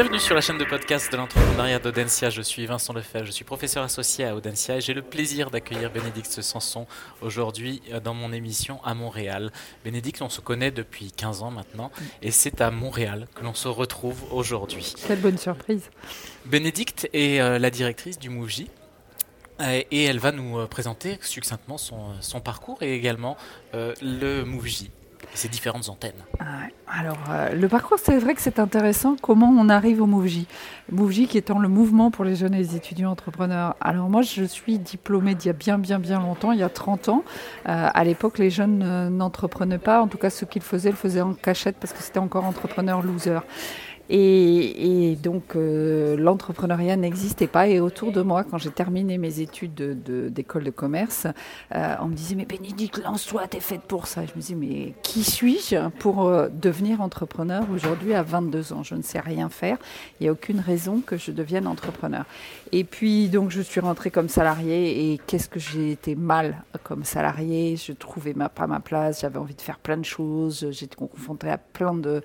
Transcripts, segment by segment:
Bienvenue sur la chaîne de podcast de l'entrepreneuriat d'Audencia. Je suis Vincent Lefebvre, je suis professeur associé à Audencia et j'ai le plaisir d'accueillir Bénédicte Sanson aujourd'hui euh, dans mon émission à Montréal. Bénédicte, on se connaît depuis 15 ans maintenant et c'est à Montréal que l'on se retrouve aujourd'hui. Quelle bonne surprise. Bénédicte est euh, la directrice du Mouji, et elle va nous euh, présenter succinctement son, parcours et également le Mouji ces différentes antennes. Ah alors, euh, le parcours, c'est vrai que c'est intéressant. Comment on arrive au MoveJ MoveJ qui étant le mouvement pour les jeunes et les étudiants entrepreneurs. Alors, moi, je suis diplômée d'il y a bien, bien, bien longtemps, il y a 30 ans. Euh, à l'époque, les jeunes n'entreprenaient pas. En tout cas, ceux qui le faisaient, le faisaient en cachette parce que c'était encore entrepreneur loser. Et, donc, euh, l'entrepreneuriat n'existait pas. Et autour de moi, quand j'ai terminé mes études d'école de, commerce, euh, on me disait Mais Bénédicte, lance-toi, t'es faite pour ça. je me disais Mais qui suis-je pour euh, devenir entrepreneur aujourd'hui à 22 ans? Je ne sais rien faire. Il n'y a aucune raison que je devienne entrepreneur. Et puis, donc, je suis rentrée comme salariée. Et qu'est-ce que j'ai été mal comme salariée? Je trouvais ma, pas ma place. J'avais envie de faire plein de choses. J'étais confrontée à plein de,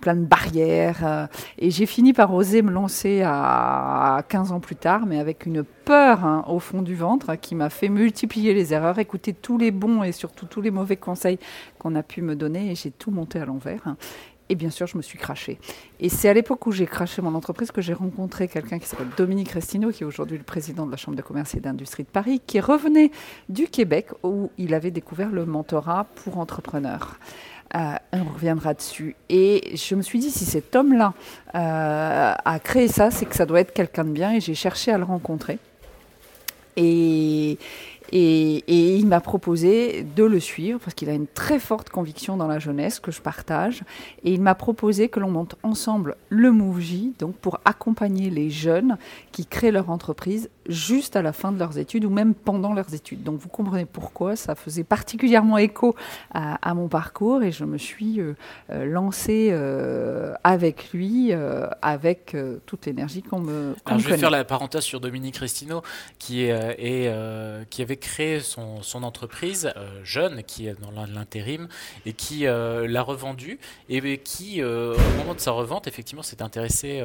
plein de barrières. Et j'ai fini par oser me lancer à 15 ans plus tard, mais avec une peur hein, au fond du ventre qui m'a fait multiplier les erreurs, écouter tous les bons et surtout tous les mauvais conseils qu'on a pu me donner, et j'ai tout monté à l'envers. Et bien sûr, je me suis crachée. Et c'est à l'époque où j'ai craché mon entreprise que j'ai rencontré quelqu'un qui s'appelle Dominique Restino, qui est aujourd'hui le président de la Chambre de commerce et d'industrie de Paris, qui revenait du Québec où il avait découvert le mentorat pour entrepreneurs. Euh, on reviendra dessus. Et je me suis dit, si cet homme-là euh, a créé ça, c'est que ça doit être quelqu'un de bien. Et j'ai cherché à le rencontrer. Et, et, il m'a proposé de le suivre parce qu'il a une très forte conviction dans la jeunesse que je partage. Et il m'a proposé que l'on monte ensemble le MoveJ, donc pour accompagner les jeunes qui créent leur entreprise juste à la fin de leurs études ou même pendant leurs études. Donc vous comprenez pourquoi ça faisait particulièrement écho à, mon parcours et je me suis euh, euh, lancée euh, avec lui, avec toute l'énergie qu'on me. Alors je vais faire la parenthèse sur Dominique Restino qui, est, qui avait créé son, entreprise jeune, qui est dans l'intérim et qui l'a revendue et qui, au moment de sa revente, effectivement, s'est intéressé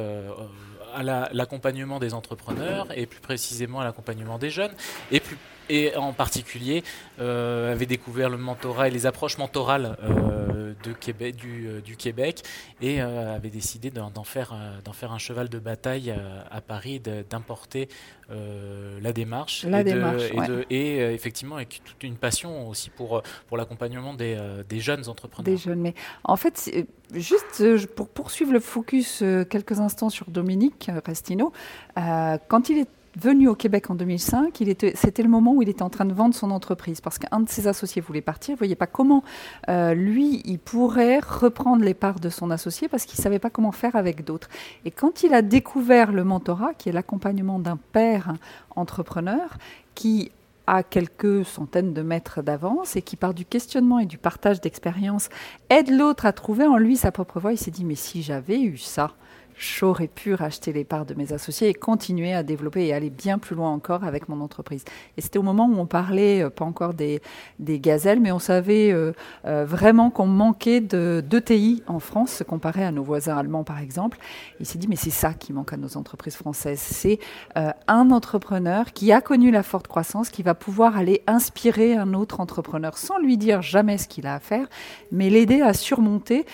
à l'accompagnement des entrepreneurs et plus précisément à l'accompagnement des jeunes et plus et en particulier euh, avait découvert le mentorat et les approches mentorales euh, de Québec, du, euh, du, Québec et avait décidé d'en faire, d'en faire un cheval de bataille à, Paris, d'importer la démarche. La et, démarche, et, effectivement avec toute une passion aussi pour, pour l'accompagnement des, des, jeunes entrepreneurs. Des jeunes, mais en fait, juste pour poursuivre le focus quelques instants sur Dominique Restino, quand il est venu au Québec en 2005, c'était le moment où il était en train de vendre son entreprise parce qu'un de ses associés voulait partir. Il ne voyait pas comment euh, lui, il pourrait reprendre les parts de son associé parce qu'il ne savait pas comment faire avec d'autres. Et quand il a découvert le mentorat, qui est l'accompagnement d'un père entrepreneur, qui a quelques centaines de mètres d'avance et qui, par du questionnement et du partage d'expérience, aide l'autre à trouver en lui sa propre voie, il s'est dit, mais si j'avais eu ça, j'aurais pu racheter les parts de mes associés et continuer à développer et aller bien plus loin encore avec mon entreprise. Et c'était au moment où on parlait, euh, pas encore des, gazelles, mais on savait euh, euh, vraiment qu'on manquait d'ETI en France, comparé à nos voisins allemands par exemple. Il s'est dit, mais c'est ça qui manque à nos entreprises françaises. C'est un entrepreneur qui a connu la forte croissance, qui va pouvoir aller inspirer un autre entrepreneur sans lui dire jamais ce qu'il a à faire, mais l'aider à surmonter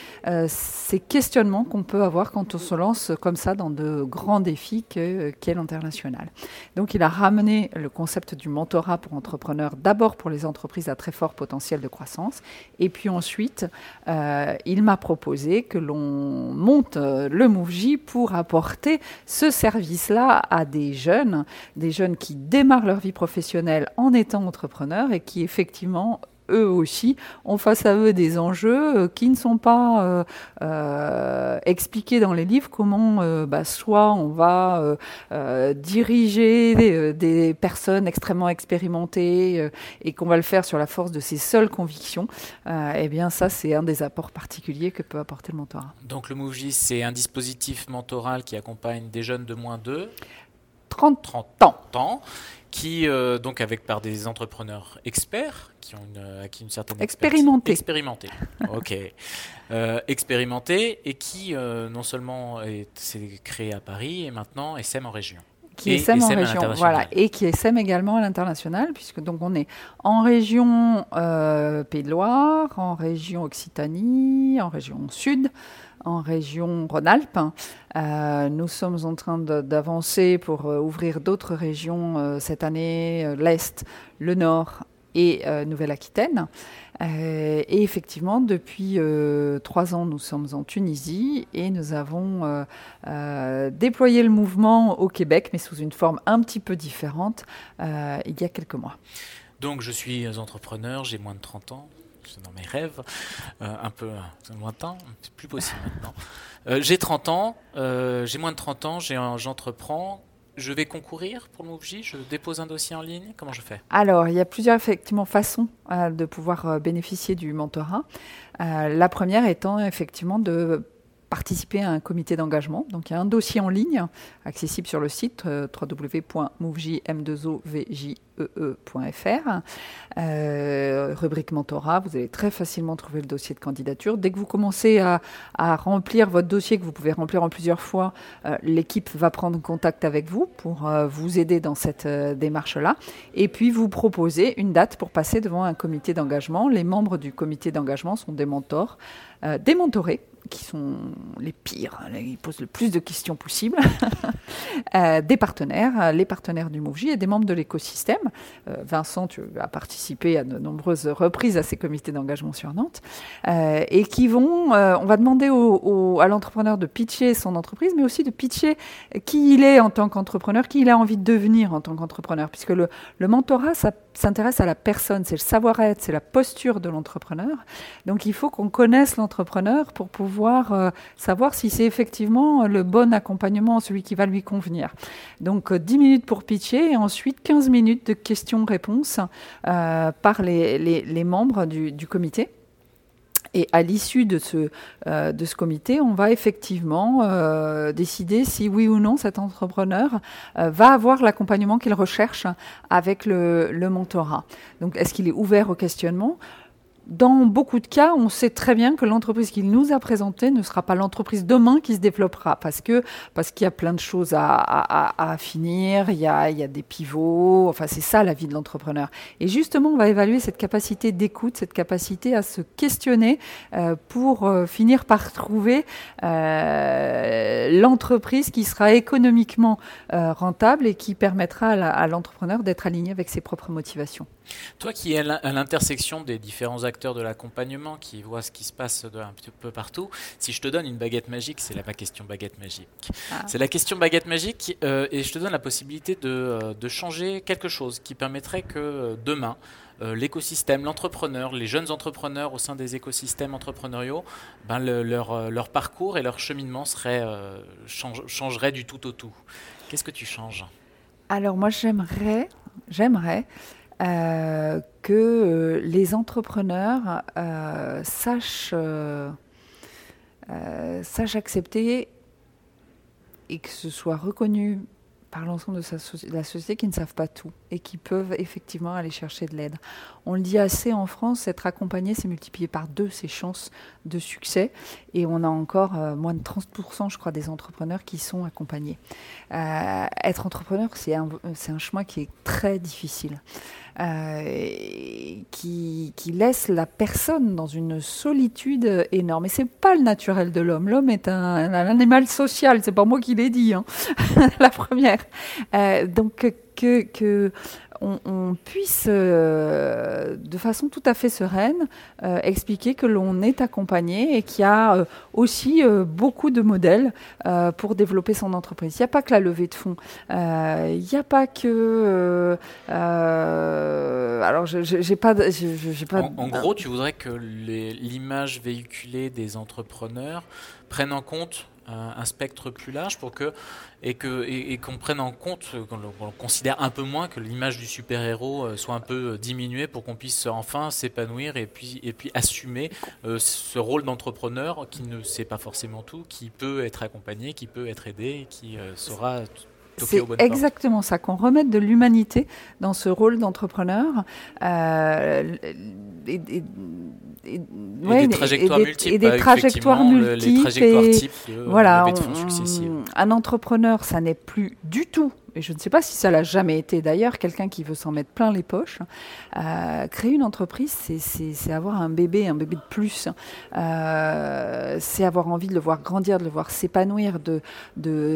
ces questionnements qu'on peut avoir quand on se lance comme ça dans de grands défis qu'est l'international. Donc il a ramené le concept du mentorat pour entrepreneurs d'abord pour les entreprises à très fort potentiel de croissance et puis ensuite euh, il m'a proposé que l'on monte euh, le MoveJ pour apporter ce service-là à des jeunes, des jeunes qui démarrent leur vie professionnelle en étant entrepreneurs et qui effectivement eux aussi ont face à eux des enjeux euh, qui ne sont pas euh, euh, expliqués dans les livres, comment bah, soit on va diriger des, personnes extrêmement expérimentées et qu'on va le faire sur la force de ses seules convictions, eh bien ça c'est un des apports particuliers que peut apporter le mentorat. Donc le MoveGIS c'est un dispositif mentoral qui accompagne des jeunes de moins d'eux? 30, 30 ans. ans, qui, euh, donc, avec par des entrepreneurs experts, qui ont une, acquis une certaine Expérimentés. Expérimentés. ok. Euh, expérimentés et qui, euh, non seulement est- s'est créé à Paris et maintenant SM en région. qui Et en SM à région, voilà, et qui SEM également à l'international, puisque donc on est en région Pays de Loire, en région Occitanie, en région Sud, en région Rhône-Alpes. Euh, nous sommes en train d'avancer pour euh, ouvrir d'autres régions euh, cette année, l'Est, le Nord et Nouvelle-Aquitaine. Et effectivement, depuis trois ans, nous sommes en Tunisie et nous avons déployé le mouvement au Québec, mais sous une forme un petit peu différente, il y a quelques mois. Donc, je suis entrepreneur, j'ai moins de 30 ans. Dans mes rêves, euh, un peu euh, lointain, c'est plus possible maintenant. Euh, j'ai 30 ans, j'ai moins de 30 ans, j'entreprends. Je vais concourir pour le MoveJ, je dépose un dossier en ligne, comment je fais? Alors, il y a plusieurs effectivement façons de pouvoir bénéficier du mentorat. La première étant effectivement de participer à un comité d'engagement. Donc, il y a un dossier en ligne accessible sur le site euh, www.movejm2ovjee.fr. Euh, rubrique mentorat, vous allez très facilement trouver le dossier de candidature. Dès que vous commencez à, remplir votre dossier, que vous pouvez remplir en plusieurs fois, euh, l'équipe va prendre contact avec vous pour vous aider dans cette démarche-là et puis vous proposer une date pour passer devant un comité d'engagement. Les membres du comité d'engagement sont des mentors, des mentorés qui sont les pires, hein, ils posent le plus de questions possible, Euh, des partenaires, euh, les partenaires du MoveJ et des membres de l'écosystème. Euh, Vincent, tu as participé à de nombreuses reprises à ces comités d'engagement sur Nantes, et qui vont, on va demander à l'entrepreneur de pitcher son entreprise, mais aussi de pitcher qui il est en tant qu'entrepreneur, qui il a envie de devenir en tant qu'entrepreneur, puisque le, le mentorat, ça s'intéresse à la personne, c'est le savoir-être, c'est la posture de l'entrepreneur. Donc il faut qu'on connaisse l'entrepreneur pour pouvoir euh, savoir si c'est effectivement le bon accompagnement, celui qui va lui convenir. Donc euh, 10 minutes pour pitcher et ensuite 15 minutes de questions-réponses euh, par les, membres du, comité. Et à l'issue de ce, euh, de ce comité, on va effectivement euh, décider si oui ou non cet entrepreneur euh, va avoir l'accompagnement qu'il recherche avec le, le mentorat. Donc, est-ce qu'il est ouvert au questionnement? Dans beaucoup de cas, on sait très bien que l'entreprise qu'il nous a présentée ne sera pas l'entreprise demain qui se développera parce que parce qu'il y a plein de choses à, à, à finir, il y, a, il y a des pivots, enfin c'est ça la vie de l'entrepreneur. Et justement, on va évaluer cette capacité d'écoute, cette capacité à se questionner euh, pour euh, finir par trouver euh, l'entreprise qui sera économiquement euh, rentable et qui permettra à l'entrepreneur d'être aligné avec ses propres motivations. Toi qui es à l'intersection des différents acteurs de l'accompagnement, qui voient ce qui se passe un petit peu partout, si je te donne une baguette magique, c'est la question baguette magique. Ah. C'est la question baguette magique euh, et je te donne la possibilité de, euh, de changer quelque chose qui permettrait que euh, demain, l'écosystème, l'entrepreneur, les jeunes entrepreneurs au sein des écosystèmes entrepreneuriaux, ben le, leur, leur, parcours et leur cheminement serait, euh, change, changerait du tout au tout. Qu'est-ce que tu changes? Alors moi j'aimerais, j'aimerais euh, que euh, les entrepreneurs euh, sachent, sachent accepter et que ce soit reconnu par l'ensemble de, la société qui ne savent pas tout et qui peuvent effectivement aller chercher de l'aide. On le dit assez en France, être accompagné, c'est multiplier par deux ses chances de succès et on a encore moins de 30% je crois des entrepreneurs qui sont accompagnés. Être entrepreneur, c'est un chemin qui est très difficile. Euh, qui, qui, laisse la personne dans une solitude énorme. Et c'est pas le naturel de l'homme. L'homme est un, animal social. C'est pas moi qui l'ai dit, hein. la première. Euh, donc que, que on, puisse, euh, de façon tout à fait sereine, euh, expliquer que l'on est accompagné et qu'il y a euh, aussi beaucoup de modèles pour développer son entreprise. Il n'y a pas que la levée de fonds. Il n'y a pas que. alors, je pas en, en, gros, tu voudrais que l'image véhiculée des entrepreneurs prenne en compte euh, un spectre plus large pour que et que et, qu'on prenne en compte qu'on considère un peu moins que l'image du super héros euh, soit un peu diminuée pour qu'on puisse enfin s'épanouir et puis et puis assumer euh, ce rôle d'entrepreneur qui ne sait pas forcément tout qui peut être accompagné qui peut être aidé qui euh, saura c'est exactement ça, qu'on remette de l'humanité dans ce rôle d'entrepreneur. Euh, et, des trajectoires multiples. Et des trajectoires multiples. et, voilà, un entrepreneur, ça n'est plus du tout et je ne sais pas si ça l'a jamais été d'ailleurs, quelqu'un qui veut s'en mettre plein les poches. Euh, créer une entreprise, c'est avoir un bébé, un bébé de plus. Euh, c'est avoir envie de le voir grandir, de le voir s'épanouir,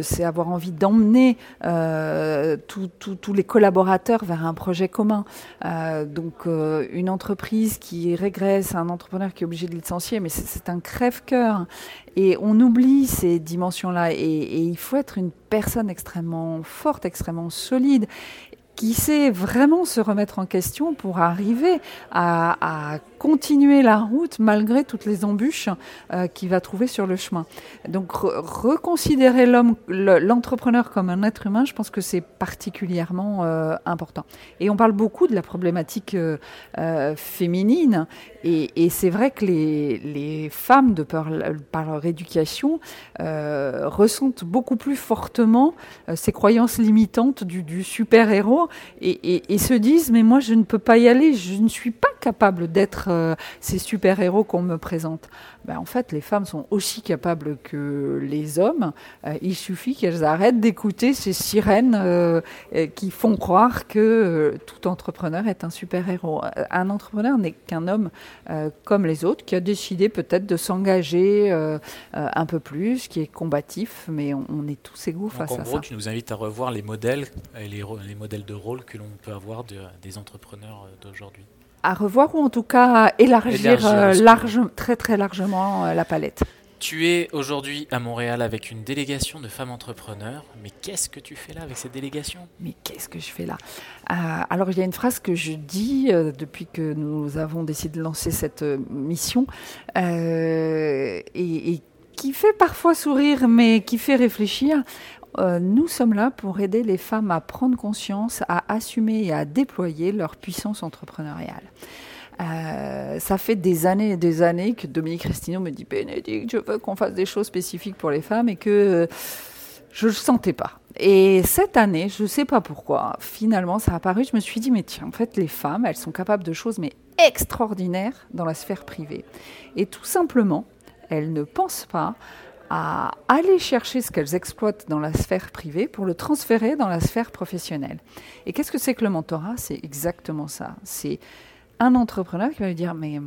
c'est avoir envie d'emmener euh, tous les collaborateurs vers un projet commun. donc une entreprise qui régresse, un entrepreneur qui est obligé de licencier, mais c'est un crève-cœur. Et on oublie ces dimensions-là. Et, il faut être une personne extrêmement forte, extrêmement solide qui sait vraiment se remettre en question pour arriver à, continuer la route malgré toutes les embûches euh, qu'il va trouver sur le chemin. Donc reconsidérer l'homme, l'entrepreneur comme un être humain, je pense que c'est particulièrement euh, important. Et on parle beaucoup de la problématique euh, féminine, et, c'est vrai que les, femmes, de par, leur éducation, ressentent beaucoup plus fortement ces croyances limitantes du super-héros et, se disent mais moi je ne peux pas y aller, je ne suis pas capable d'être euh, ces super-héros qu'on me présente. Ben, en fait, les femmes sont aussi capables que les hommes. Euh, il suffit qu'elles arrêtent d'écouter ces sirènes euh, qui font croire que tout entrepreneur est un super-héros. Un entrepreneur n'est qu'un homme comme les autres qui a décidé peut-être de s'engager un peu plus, qui est combatif, mais on, est tous égaux face à ça. En gros, tu nous invites à revoir les modèles, les, les modèles de rôle que l'on peut avoir des entrepreneurs d'aujourd'hui à revoir ou en tout cas à élargir, euh, large, très très largement euh, la palette. Tu es aujourd'hui à Montréal avec une délégation de femmes entrepreneurs. Mais qu'est-ce que tu fais là avec cette délégation? Mais qu'est-ce que je fais là? Euh, Alors il y a une phrase que je dis depuis que nous avons décidé de lancer cette mission et, et, qui fait parfois sourire mais qui fait réfléchir. Euh, nous sommes là pour aider les femmes à prendre conscience, à assumer et à déployer leur puissance entrepreneuriale. Euh, ça fait des années et des années que Dominique Restino me dit Bénédicte, je veux qu'on fasse des choses spécifiques pour les femmes et que je ne sentais pas. Et cette année, je ne sais pas pourquoi, finalement, ça a apparu. Je me suis dit, mais tiens, en fait, les femmes, elles sont capables de choses, mais extraordinaires dans la sphère privée. Et tout simplement, elles ne pensent pas à aller chercher ce qu'elles exploitent dans la sphère privée pour le transférer dans la sphère professionnelle. Et qu'est-ce que c'est que le mentorat? C'est exactement ça. C'est un entrepreneur qui va lui dire, mais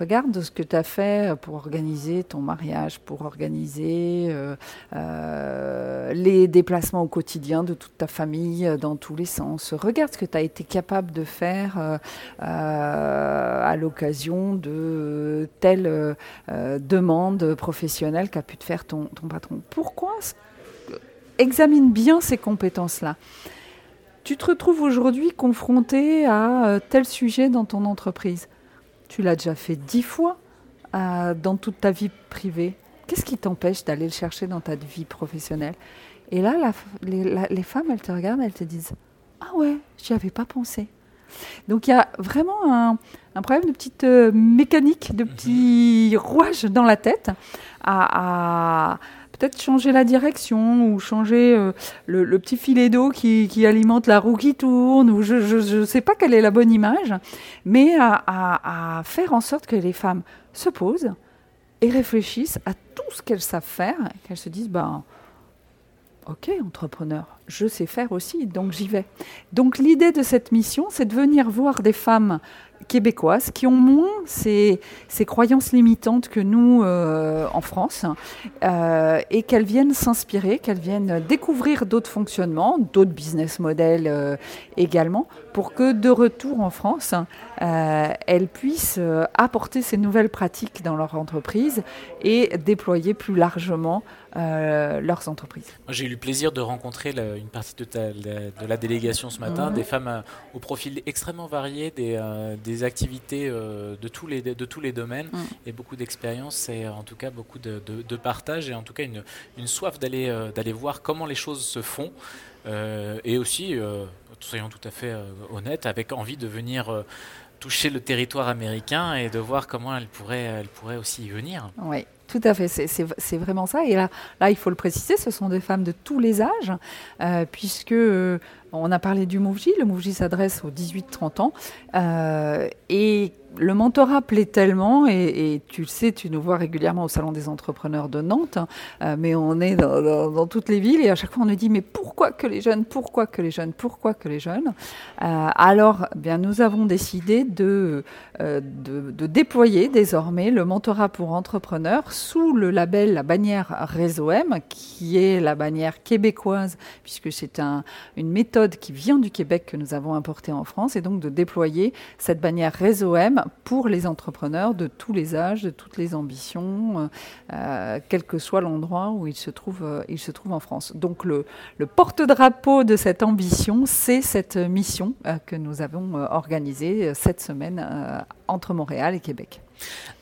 regarde ce que tu as fait pour organiser ton mariage, pour organiser euh, euh, les déplacements au quotidien de toute ta famille euh, dans tous les sens. Regarde ce que tu as été capable de faire à l'occasion de telle demande professionnelle qu'a pu te faire ton, ton patron. Pourquoi Examine bien ces compétences-là. Tu te retrouves aujourd'hui confronté à tel sujet dans ton entreprise tu l'as déjà fait dix fois euh, dans toute ta vie privée. Qu'est-ce qui t'empêche d'aller le chercher dans ta vie professionnelle? Et là, les, femmes, elles te regardent, elles te disent Ah ouais, j'y avais pas pensé. Donc il y a vraiment un, problème de petite euh, mécanique, de petits rouages dans la tête à peut-être changer la direction ou changer euh, le, petit filet d'eau qui, alimente la roue qui tourne, ou je ne sais pas quelle est la bonne image, mais à, faire en sorte que les femmes se posent et réfléchissent à tout ce qu'elles savent faire, qu'elles se disent, ben, ok, entrepreneur, je sais faire aussi, donc j'y vais. Donc l'idée de cette mission, c'est de venir voir des femmes québécoises qui ont moins ces, ces croyances limitantes que nous euh, en France euh, et qu'elles viennent s'inspirer, qu'elles viennent découvrir d'autres fonctionnements, d'autres business models euh, également, pour que de retour en France, elles puissent apporter ces nouvelles pratiques dans leur entreprise et déployer plus largement leurs entreprises. J'ai eu le plaisir de rencontrer une partie de, de, la délégation ce matin, des femmes au profil extrêmement varié, des des activités euh, de, tous les, de tous les domaines mm. et beaucoup d'expérience et en tout cas beaucoup de, de, partage et en tout cas une, une soif d'aller euh, d'aller voir comment les choses se font euh, et aussi, soyons tout à fait honnêtes, avec envie de venir toucher le territoire américain et de voir comment elle pourrait, elle pourrait aussi y venir. Oui, Tout à fait, c'est vraiment ça. Et là, il faut le préciser, ce sont des femmes de tous les âges, euh, puisque euh, on a parlé du Mouvji. Le Mouvji s'adresse aux 18-30 ans. Euh, et le mentorat plaît tellement, et, tu le sais, tu nous vois régulièrement au Salon des entrepreneurs de Nantes, euh, mais on est dans, toutes les villes, et à chaque fois on nous dit, mais pourquoi que les jeunes, pourquoi que les jeunes, pourquoi que les jeunes? Euh, Alors, eh bien, nous avons décidé de, de, déployer désormais le mentorat pour entrepreneurs sous le label, la bannière Réseau M, qui est la bannière québécoise, puisque c'est un, une méthode qui vient du Québec que nous avons importé en France et donc de déployer cette bannière Réseau M pour les entrepreneurs de tous les âges, de toutes les ambitions, euh, quel que soit l'endroit où ils se trouvent, euh, en France. Donc le, porte-drapeau de cette ambition, c'est cette mission euh, que nous avons organisée cette semaine entre Montréal et Québec.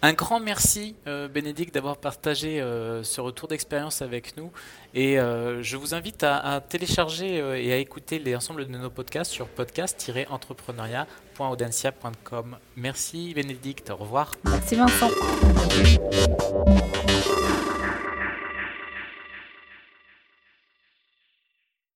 Un grand merci, euh, Bénédicte, d'avoir partagé euh, ce retour d'expérience avec nous. Et euh, je vous invite à, télécharger et à écouter l'ensemble de nos podcasts sur podcast-entrepreneuriat.audencia.com. Merci, Bénédicte. Au revoir. Merci, Vincent.